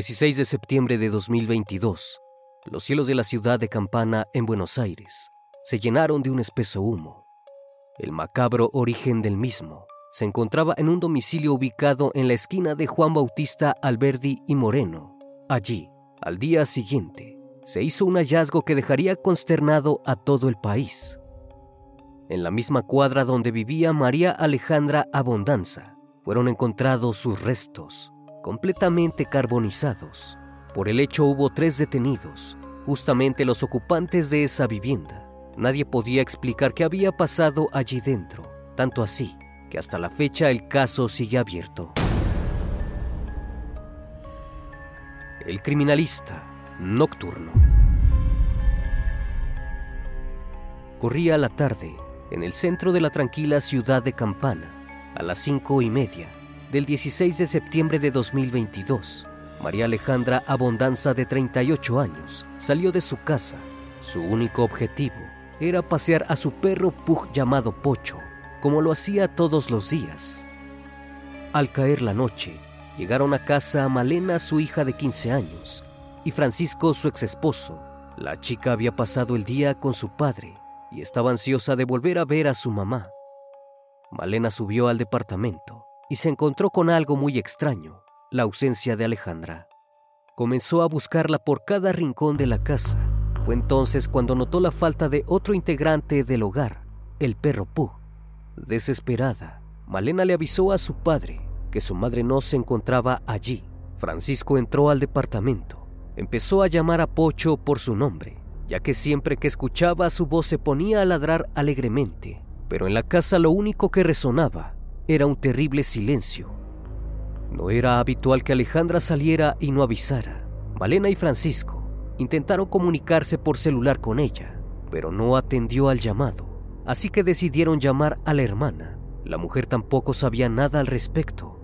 16 de septiembre de 2022, los cielos de la ciudad de Campana, en Buenos Aires, se llenaron de un espeso humo. El macabro origen del mismo se encontraba en un domicilio ubicado en la esquina de Juan Bautista Alberdi y Moreno. Allí, al día siguiente, se hizo un hallazgo que dejaría consternado a todo el país. En la misma cuadra donde vivía María Alejandra Abondanza, fueron encontrados sus restos, completamente carbonizados. Por el hecho hubo tres detenidos, justamente los ocupantes de esa vivienda. Nadie podía explicar qué había pasado allí dentro, tanto así que hasta la fecha el caso sigue abierto. El criminalista nocturno. Corría la tarde en el centro de la tranquila ciudad de Campana, a las cinco y media del 16 de septiembre de 2022. María Alejandra Abondanza, de 38 años, salió de su casa. Su único objetivo era pasear a su perro Pug llamado Pocho, como lo hacía todos los días. Al caer la noche, llegaron a casa Malena, su hija de 15 años, y Francisco, su exesposo. La chica había pasado el día con su padre y estaba ansiosa de volver a ver a su mamá. Malena subió al departamento y se encontró con algo muy extraño, la ausencia de Alejandra. Comenzó a buscarla por cada rincón de la casa. Fue entonces cuando notó la falta de otro integrante del hogar, el perro Pug. Desesperada, Malena le avisó a su padre que su madre no se encontraba allí. Francisco entró al departamento. Empezó a llamar a Pocho por su nombre, ya que siempre que escuchaba su voz se ponía a ladrar alegremente. Pero en la casa lo único que resonaba era un terrible silencio. No era habitual que Alejandra saliera y no avisara. Malena y Francisco intentaron comunicarse por celular con ella, pero no atendió al llamado, así que decidieron llamar a la hermana. La mujer tampoco sabía nada al respecto.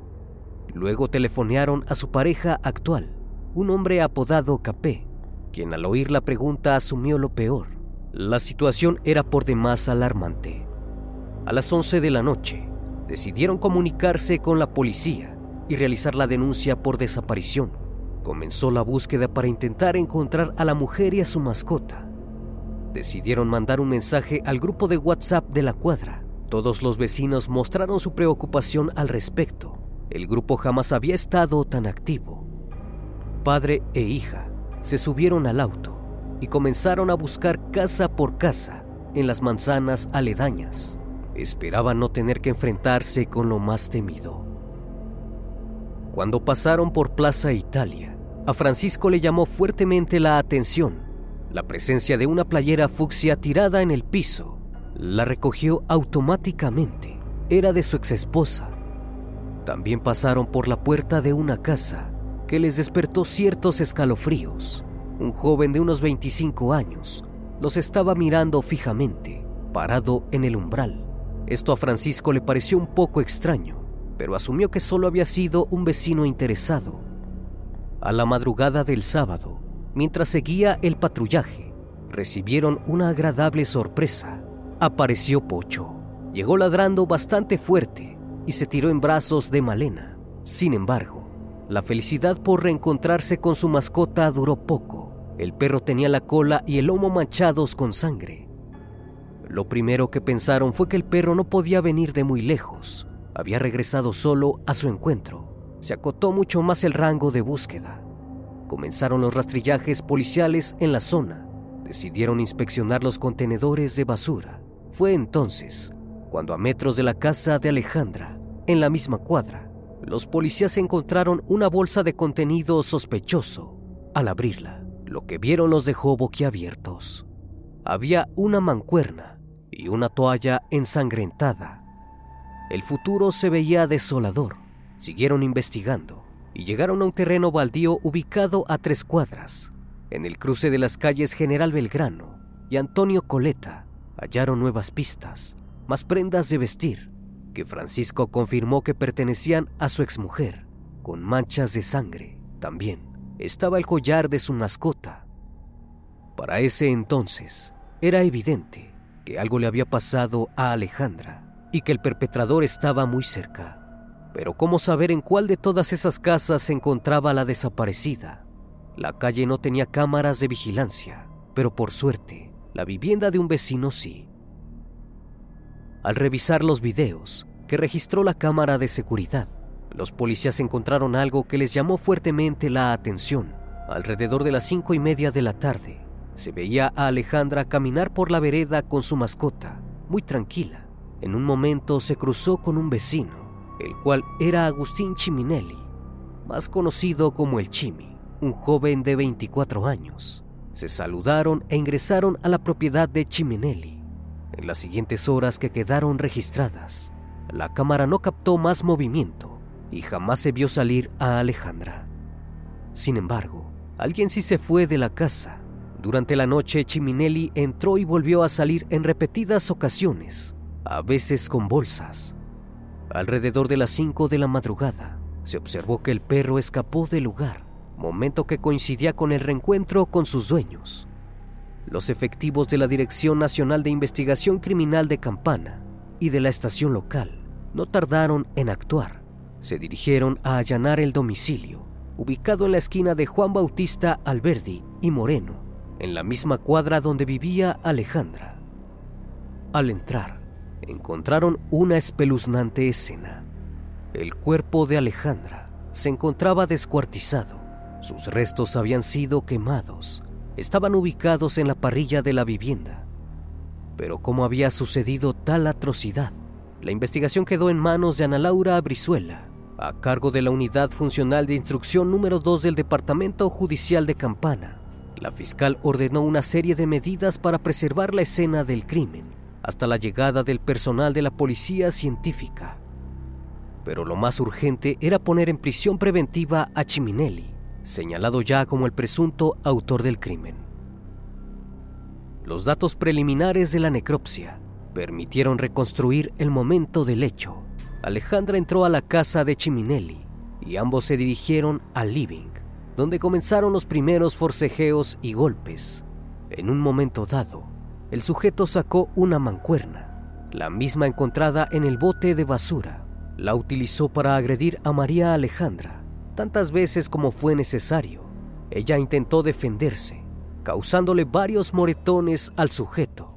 Luego telefonearon a su pareja actual, un hombre apodado Capé, quien al oír la pregunta asumió lo peor. La situación era por demás alarmante. A las 11 de la noche, decidieron comunicarse con la policía y realizar la denuncia por desaparición. Comenzó la búsqueda para intentar encontrar a la mujer y a su mascota. decidieron mandar un mensaje al grupo de WhatsApp de la cuadra. Todos los vecinos mostraron su preocupación al respecto. El grupo jamás había estado tan activo. Padre e hija se subieron al auto y comenzaron a buscar casa por casa en las manzanas aledañas. Esperaban no tener que enfrentarse con lo más temido. Cuando pasaron por Plaza Italia, a Francisco le llamó fuertemente la atención la presencia de una playera fucsia tirada en el piso. La recogió automáticamente. Era de su exesposa. También pasaron por la puerta de una casa que les despertó ciertos escalofríos. Un joven de unos 25 años los estaba mirando fijamente, parado en el umbral. Esto a Francisco le pareció un poco extraño, pero asumió que solo había sido un vecino interesado. A la madrugada del sábado, mientras seguía el patrullaje, recibieron una agradable sorpresa. Apareció Pocho. Llegó ladrando bastante fuerte y se tiró en brazos de Malena. Sin embargo, la felicidad por reencontrarse con su mascota duró poco. El perro tenía la cola y el lomo manchados con sangre. Lo primero que pensaron fue que el perro no podía venir de muy lejos. Había regresado solo a su encuentro. Se acotó mucho más el rango de búsqueda. Comenzaron los rastrillajes policiales en la zona. Decidieron inspeccionar los contenedores de basura. Fue entonces cuando a metros de la casa de Alejandra, en la misma cuadra, los policías encontraron una bolsa de contenido sospechoso. Al abrirla, lo que vieron los dejó boquiabiertos. Había una mancuerna y una toalla ensangrentada. El futuro se veía desolador. Siguieron investigando y llegaron a un terreno baldío ubicado a tres cuadras. En el cruce de las calles General Belgrano y Antonio Coleta hallaron nuevas pistas, más prendas de vestir, que Francisco confirmó que pertenecían a su exmujer, con manchas de sangre. También estaba el collar de su mascota. Para ese entonces, era evidente que algo le había pasado a Alejandra y que el perpetrador estaba muy cerca. Pero ¿cómo saber en cuál de todas esas casas se encontraba la desaparecida? La calle no tenía cámaras de vigilancia, pero por suerte, la vivienda de un vecino sí. Al revisar los videos que registró la cámara de seguridad, los policías encontraron algo que les llamó fuertemente la atención. Alrededor de las cinco y media de la tarde, se veía a Alejandra caminar por la vereda con su mascota, muy tranquila. En un momento se cruzó con un vecino el cual era Agustín Chiminelli, más conocido como el Chimi, un joven de 24 años. Se saludaron e ingresaron a la propiedad de Chiminelli. En las siguientes horas que quedaron registradas, la cámara no captó más movimiento y jamás se vio salir a Alejandra. Sin embargo, alguien sí se fue de la casa. Durante la noche, Chiminelli entró y volvió a salir en repetidas ocasiones, a veces con bolsas, Alrededor de las 5 de la madrugada, se observó que el perro escapó del lugar, momento que coincidía con el reencuentro con sus dueños. Los efectivos de la Dirección Nacional de Investigación Criminal de Campana y de la estación local no tardaron en actuar. Se dirigieron a allanar el domicilio, ubicado en la esquina de Juan Bautista Alberdi y Moreno, en la misma cuadra donde vivía Alejandra. Al entrar, encontraron una espeluznante escena. El cuerpo de Alejandra se encontraba descuartizado. Sus restos habían sido quemados. Estaban ubicados en la parrilla de la vivienda. Pero ¿cómo había sucedido tal atrocidad? La investigación quedó en manos de Ana Laura Brizuela, a cargo de la Unidad Funcional de Instrucción número 2 del Departamento Judicial de Campana. La fiscal ordenó una serie de medidas para preservar la escena del crimen hasta la llegada del personal de la policía científica. Pero lo más urgente era poner en prisión preventiva a Chiminelli, señalado ya como el presunto autor del crimen. Los datos preliminares de la necropsia permitieron reconstruir el momento del hecho. Alejandra entró a la casa de Chiminelli y ambos se dirigieron al living, donde comenzaron los primeros forcejeos y golpes. En un momento dado, el sujeto sacó una mancuerna, la misma encontrada en el bote de basura. La utilizó para agredir a María Alejandra tantas veces como fue necesario. Ella intentó defenderse, causándole varios moretones al sujeto.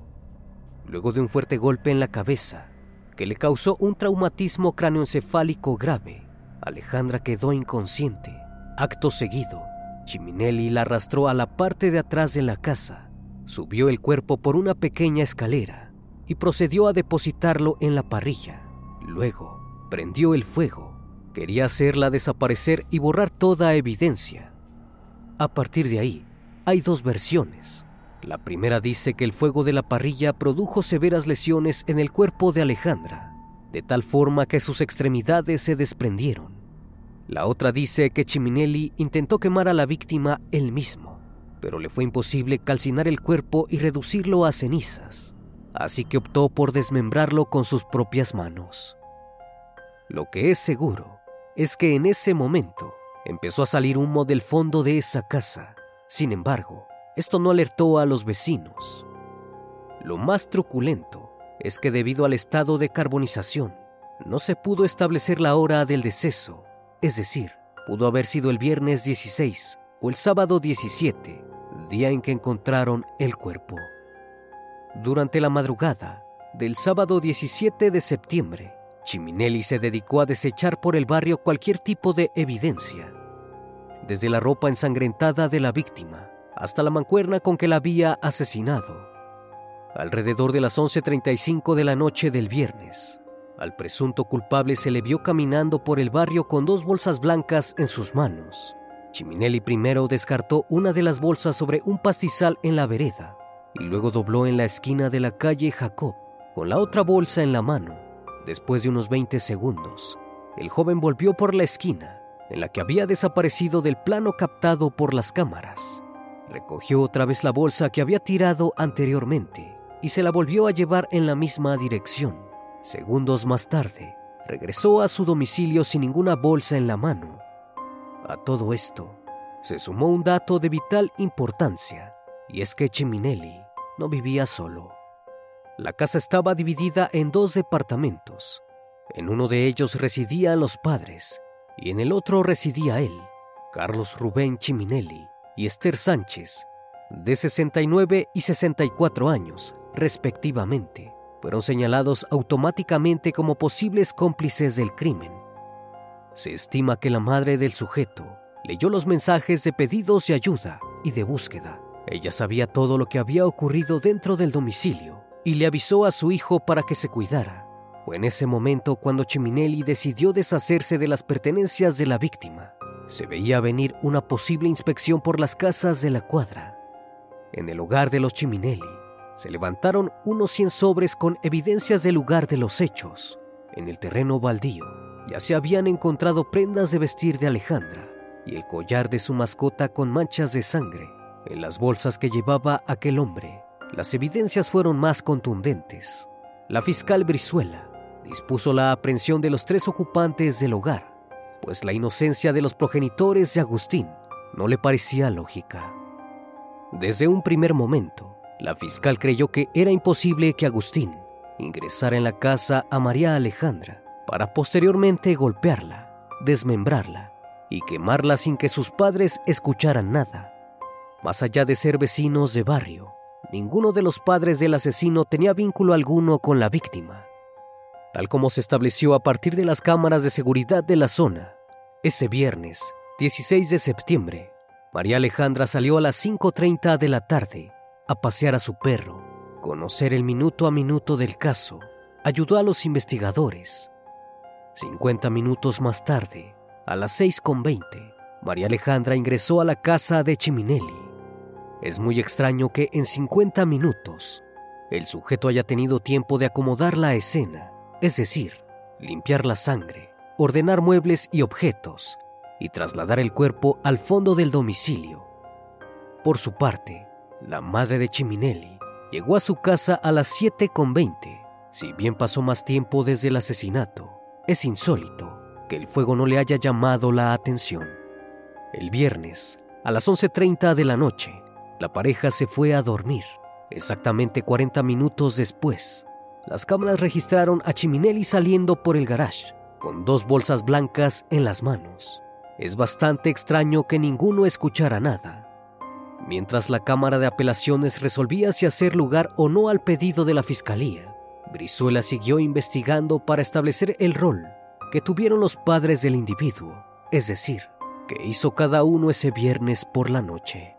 Luego de un fuerte golpe en la cabeza, que le causó un traumatismo cráneoencefálico grave, Alejandra quedó inconsciente. Acto seguido, Chiminelli la arrastró a la parte de atrás de la casa, subió el cuerpo por una pequeña escalera y procedió a depositarlo en la parrilla. Luego, prendió el fuego. Quería hacerla desaparecer y borrar toda evidencia. A partir de ahí, hay dos versiones. La primera dice que el fuego de la parrilla produjo severas lesiones en el cuerpo de Alejandra, de tal forma que sus extremidades se desprendieron. La otra dice que Chiminelli intentó quemar a la víctima él mismo, pero le fue imposible calcinar el cuerpo y reducirlo a cenizas, así que optó por desmembrarlo con sus propias manos. Lo que es seguro es que en ese momento empezó a salir humo del fondo de esa casa. Sin embargo, esto no alertó a los vecinos. Lo más truculento es que debido al estado de carbonización, no se pudo establecer la hora del deceso, es decir, pudo haber sido el viernes 16 o el sábado 17, día en que encontraron el cuerpo. Durante la madrugada del sábado 17 de septiembre, Chiminelli se dedicó a desechar por el barrio cualquier tipo de evidencia, desde la ropa ensangrentada de la víctima hasta la mancuerna con que la había asesinado. Alrededor de las 11.35 de la noche del viernes, al presunto culpable se le vio caminando por el barrio con dos bolsas blancas en sus manos. Chiminelli primero descartó una de las bolsas sobre un pastizal en la vereda y luego dobló en la esquina de la calle Jacob con la otra bolsa en la mano. Después de unos 20 segundos, el joven volvió por la esquina en la que había desaparecido del plano captado por las cámaras. Recogió otra vez la bolsa que había tirado anteriormente y se la volvió a llevar en la misma dirección. Segundos más tarde, regresó a su domicilio sin ninguna bolsa en la mano. A todo esto, se sumó un dato de vital importancia, y es que Chiminelli no vivía solo. La casa estaba dividida en dos departamentos. En uno de ellos residían los padres y en el otro residía él, Carlos Rubén Chiminelli, y Esther Sánchez, de 69 y 64 años, respectivamente, fueron señalados automáticamente como posibles cómplices del crimen. Se estima que la madre del sujeto leyó los mensajes de pedidos de ayuda y de búsqueda. Ella sabía todo lo que había ocurrido dentro del domicilio y le avisó a su hijo para que se cuidara. Fue en ese momento cuando Chiminelli decidió deshacerse de las pertenencias de la víctima se veía venir una posible inspección por las casas de la cuadra. En el hogar de los Chiminelli se levantaron unos 100 sobres con evidencias del lugar de los hechos. En el terreno baldío ya se habían encontrado prendas de vestir de Alejandra y el collar de su mascota con manchas de sangre. En las bolsas que llevaba aquel hombre, las evidencias fueron más contundentes. La fiscal Brizuela dispuso la aprehensión de los tres ocupantes del hogar pues la inocencia de los progenitores de Agustín no le parecía lógica. Desde un primer momento, la fiscal creyó que era imposible que Agustín ingresara en la casa a María Alejandra para posteriormente golpearla, desmembrarla y quemarla sin que sus padres escucharan nada. Más allá de ser vecinos de barrio, ninguno de los padres del asesino tenía vínculo alguno con la víctima tal como se estableció a partir de las cámaras de seguridad de la zona. Ese viernes, 16 de septiembre, María Alejandra salió a las 5.30 de la tarde a pasear a su perro, conocer el minuto a minuto del caso, ayudó a los investigadores. 50 minutos más tarde, a las 6.20, María Alejandra ingresó a la casa de Chiminelli. Es muy extraño que en 50 minutos el sujeto haya tenido tiempo de acomodar la escena es decir, limpiar la sangre, ordenar muebles y objetos y trasladar el cuerpo al fondo del domicilio. Por su parte, la madre de Chiminelli llegó a su casa a las 7.20. Si bien pasó más tiempo desde el asesinato, es insólito que el fuego no le haya llamado la atención. El viernes, a las 11.30 de la noche, la pareja se fue a dormir. Exactamente 40 minutos después, las cámaras registraron a Chiminelli saliendo por el garage, con dos bolsas blancas en las manos. Es bastante extraño que ninguno escuchara nada. Mientras la Cámara de Apelaciones resolvía si hacer lugar o no al pedido de la Fiscalía, Brizuela siguió investigando para establecer el rol que tuvieron los padres del individuo, es decir, que hizo cada uno ese viernes por la noche.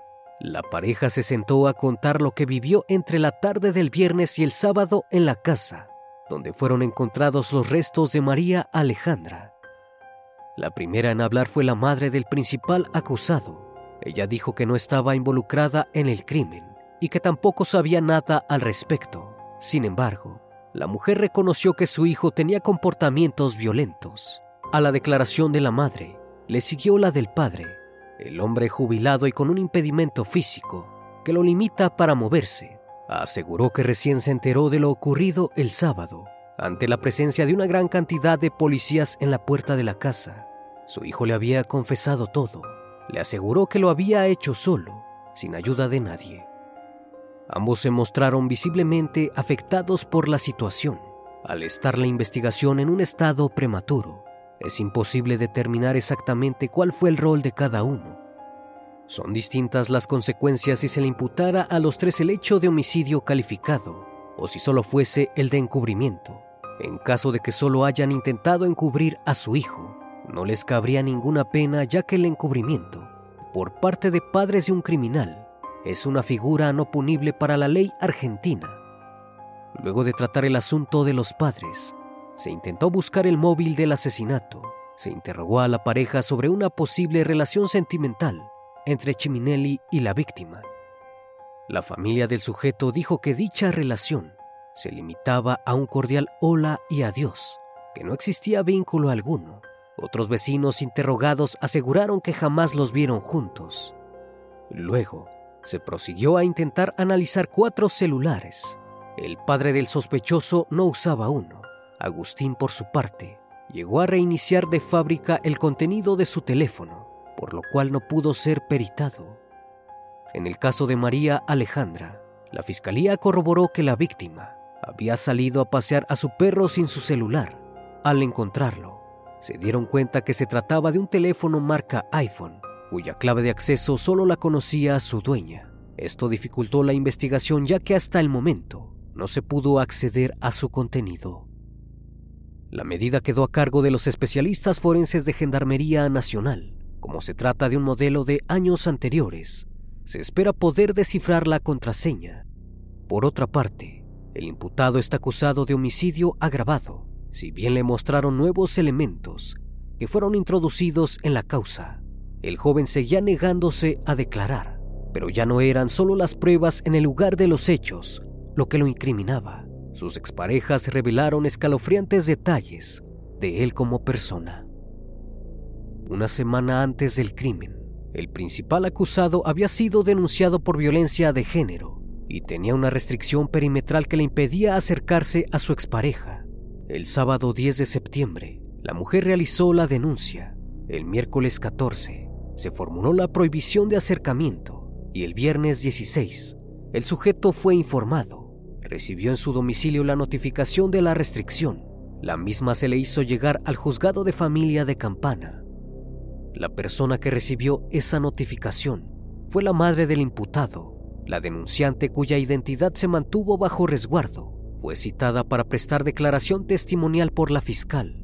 La pareja se sentó a contar lo que vivió entre la tarde del viernes y el sábado en la casa, donde fueron encontrados los restos de María Alejandra. La primera en hablar fue la madre del principal acusado. Ella dijo que no estaba involucrada en el crimen y que tampoco sabía nada al respecto. Sin embargo, la mujer reconoció que su hijo tenía comportamientos violentos. A la declaración de la madre le siguió la del padre, el hombre jubilado y con un impedimento físico que lo limita para moverse. Aseguró que recién se enteró de lo ocurrido el sábado, ante la presencia de una gran cantidad de policías en la puerta de la casa. Su hijo le había confesado todo. Le aseguró que lo había hecho solo, sin ayuda de nadie. Ambos se mostraron visiblemente afectados por la situación. Al estar la investigación en un estado prematuro, es imposible determinar exactamente cuál fue el rol de cada uno. Son distintas las consecuencias si se le imputara a los tres el hecho de homicidio calificado o si solo fuese el de encubrimiento. En caso de que solo hayan intentado encubrir a su hijo, no les cabría ninguna pena ya que el encubrimiento, por parte de padres de un criminal, es una figura no punible para la ley argentina. Luego de tratar el asunto de los padres, se intentó buscar el móvil del asesinato. Se interrogó a la pareja sobre una posible relación sentimental entre Chiminelli y la víctima. La familia del sujeto dijo que dicha relación se limitaba a un cordial hola y adiós, que no existía vínculo alguno. Otros vecinos interrogados aseguraron que jamás los vieron juntos. Luego, se prosiguió a intentar analizar cuatro celulares. El padre del sospechoso no usaba uno. Agustín, por su parte, llegó a reiniciar de fábrica el contenido de su teléfono, por lo cual no pudo ser peritado. En el caso de María Alejandra, la fiscalía corroboró que la víctima había salido a pasear a su perro sin su celular. Al encontrarlo, se dieron cuenta que se trataba de un teléfono marca iPhone, cuya clave de acceso solo la conocía su dueña. Esto dificultó la investigación ya que hasta el momento no se pudo acceder a su contenido. La medida quedó a cargo de los especialistas forenses de Gendarmería Nacional. Como se trata de un modelo de años anteriores, se espera poder descifrar la contraseña. Por otra parte, el imputado está acusado de homicidio agravado, si bien le mostraron nuevos elementos que fueron introducidos en la causa. El joven seguía negándose a declarar, pero ya no eran solo las pruebas en el lugar de los hechos lo que lo incriminaba. Sus exparejas revelaron escalofriantes detalles de él como persona. Una semana antes del crimen, el principal acusado había sido denunciado por violencia de género y tenía una restricción perimetral que le impedía acercarse a su expareja. El sábado 10 de septiembre, la mujer realizó la denuncia. El miércoles 14 se formuló la prohibición de acercamiento y el viernes 16 el sujeto fue informado. Recibió en su domicilio la notificación de la restricción. La misma se le hizo llegar al juzgado de familia de Campana. La persona que recibió esa notificación fue la madre del imputado, la denunciante cuya identidad se mantuvo bajo resguardo. Fue citada para prestar declaración testimonial por la fiscal.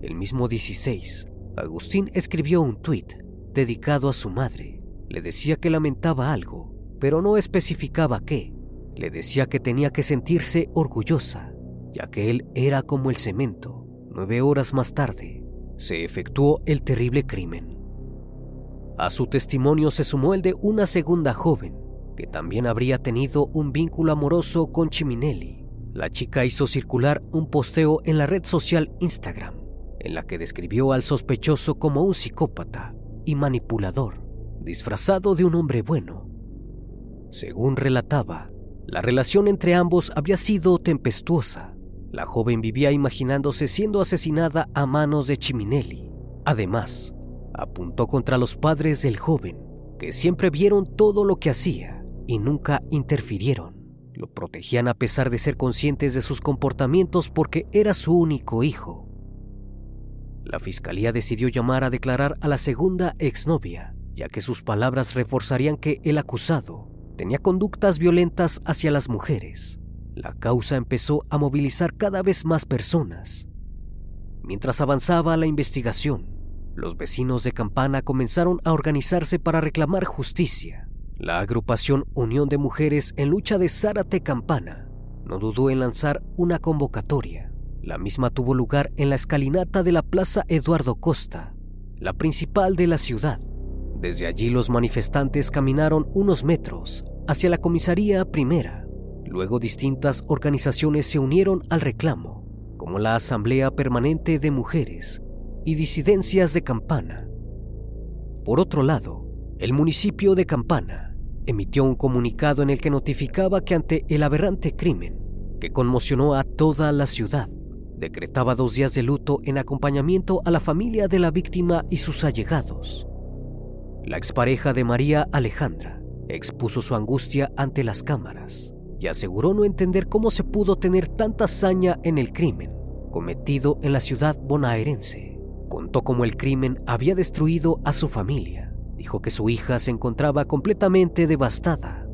El mismo 16, Agustín escribió un tuit dedicado a su madre. Le decía que lamentaba algo, pero no especificaba qué. Le decía que tenía que sentirse orgullosa, ya que él era como el cemento. Nueve horas más tarde, se efectuó el terrible crimen. A su testimonio se sumó el de una segunda joven, que también habría tenido un vínculo amoroso con Chiminelli. La chica hizo circular un posteo en la red social Instagram, en la que describió al sospechoso como un psicópata y manipulador, disfrazado de un hombre bueno. Según relataba, la relación entre ambos había sido tempestuosa. La joven vivía imaginándose siendo asesinada a manos de Chiminelli. Además, apuntó contra los padres del joven, que siempre vieron todo lo que hacía y nunca interfirieron. Lo protegían a pesar de ser conscientes de sus comportamientos porque era su único hijo. La fiscalía decidió llamar a declarar a la segunda exnovia, ya que sus palabras reforzarían que el acusado tenía conductas violentas hacia las mujeres. La causa empezó a movilizar cada vez más personas. Mientras avanzaba la investigación, los vecinos de Campana comenzaron a organizarse para reclamar justicia. La agrupación Unión de Mujeres en Lucha de Zárate Campana no dudó en lanzar una convocatoria. La misma tuvo lugar en la escalinata de la Plaza Eduardo Costa, la principal de la ciudad. Desde allí los manifestantes caminaron unos metros hacia la comisaría primera. Luego distintas organizaciones se unieron al reclamo, como la Asamblea Permanente de Mujeres y Disidencias de Campana. Por otro lado, el municipio de Campana emitió un comunicado en el que notificaba que ante el aberrante crimen que conmocionó a toda la ciudad, decretaba dos días de luto en acompañamiento a la familia de la víctima y sus allegados. La expareja de María Alejandra expuso su angustia ante las cámaras y aseguró no entender cómo se pudo tener tanta saña en el crimen cometido en la ciudad bonaerense. Contó cómo el crimen había destruido a su familia. Dijo que su hija se encontraba completamente devastada.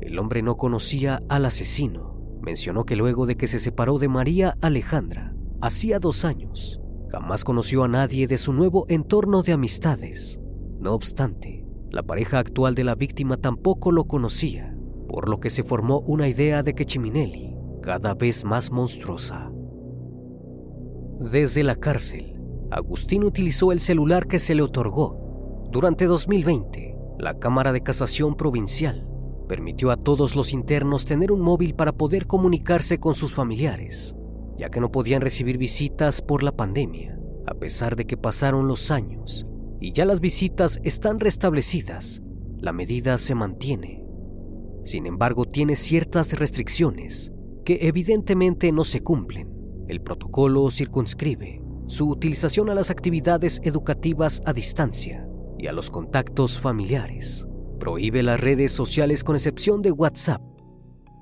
El hombre no conocía al asesino. Mencionó que luego de que se separó de María Alejandra, hacía dos años, jamás conoció a nadie de su nuevo entorno de amistades no obstante, la pareja actual de la víctima tampoco lo conocía, por lo que se formó una idea de que Chiminelli, cada vez más monstruosa. Desde la cárcel, Agustín utilizó el celular que se le otorgó. Durante 2020, la Cámara de Casación Provincial permitió a todos los internos tener un móvil para poder comunicarse con sus familiares, ya que no podían recibir visitas por la pandemia. A pesar de que pasaron los años, y ya las visitas están restablecidas, la medida se mantiene. Sin embargo, tiene ciertas restricciones que evidentemente no se cumplen. El protocolo circunscribe su utilización a las actividades educativas a distancia y a los contactos familiares. Prohíbe las redes sociales con excepción de WhatsApp.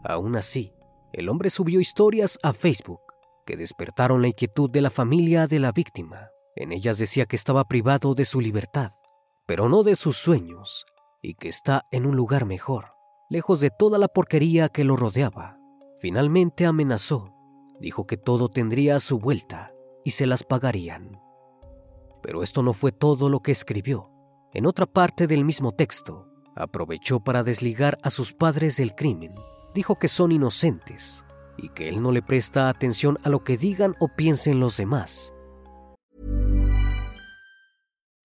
Aún así, el hombre subió historias a Facebook que despertaron la inquietud de la familia de la víctima. En ellas decía que estaba privado de su libertad, pero no de sus sueños, y que está en un lugar mejor, lejos de toda la porquería que lo rodeaba. Finalmente amenazó, dijo que todo tendría su vuelta y se las pagarían. Pero esto no fue todo lo que escribió. En otra parte del mismo texto, aprovechó para desligar a sus padres del crimen. Dijo que son inocentes y que él no le presta atención a lo que digan o piensen los demás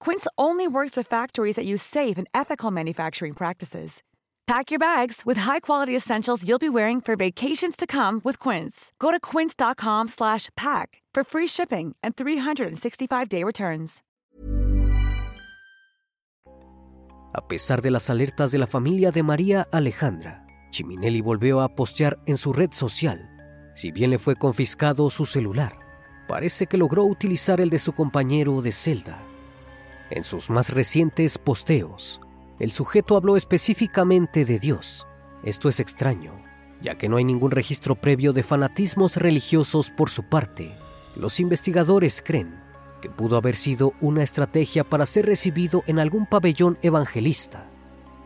Quince only works with factories that use safe and ethical manufacturing practices. Pack your bags with high-quality essentials you'll be wearing for vacations to come with Quince. Go to quince.com/pack for free shipping and 365-day returns. A pesar de las alertas de la familia de María Alejandra, Chiminelli volvió a postear en su red social. Si bien le fue confiscado su celular, parece que logró utilizar el de su compañero de celda. En sus más recientes posteos, el sujeto habló específicamente de Dios. Esto es extraño, ya que no hay ningún registro previo de fanatismos religiosos por su parte. Los investigadores creen que pudo haber sido una estrategia para ser recibido en algún pabellón evangelista.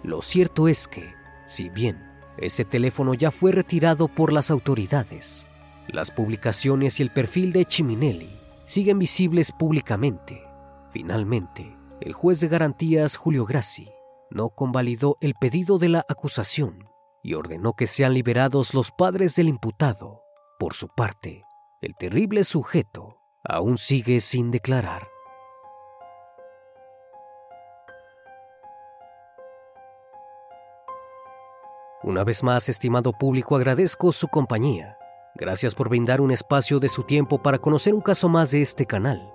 Lo cierto es que, si bien ese teléfono ya fue retirado por las autoridades, las publicaciones y el perfil de Chiminelli siguen visibles públicamente. Finalmente, el juez de garantías Julio Grassi no convalidó el pedido de la acusación y ordenó que sean liberados los padres del imputado. Por su parte, el terrible sujeto aún sigue sin declarar. Una vez más, estimado público, agradezco su compañía. Gracias por brindar un espacio de su tiempo para conocer un caso más de este canal.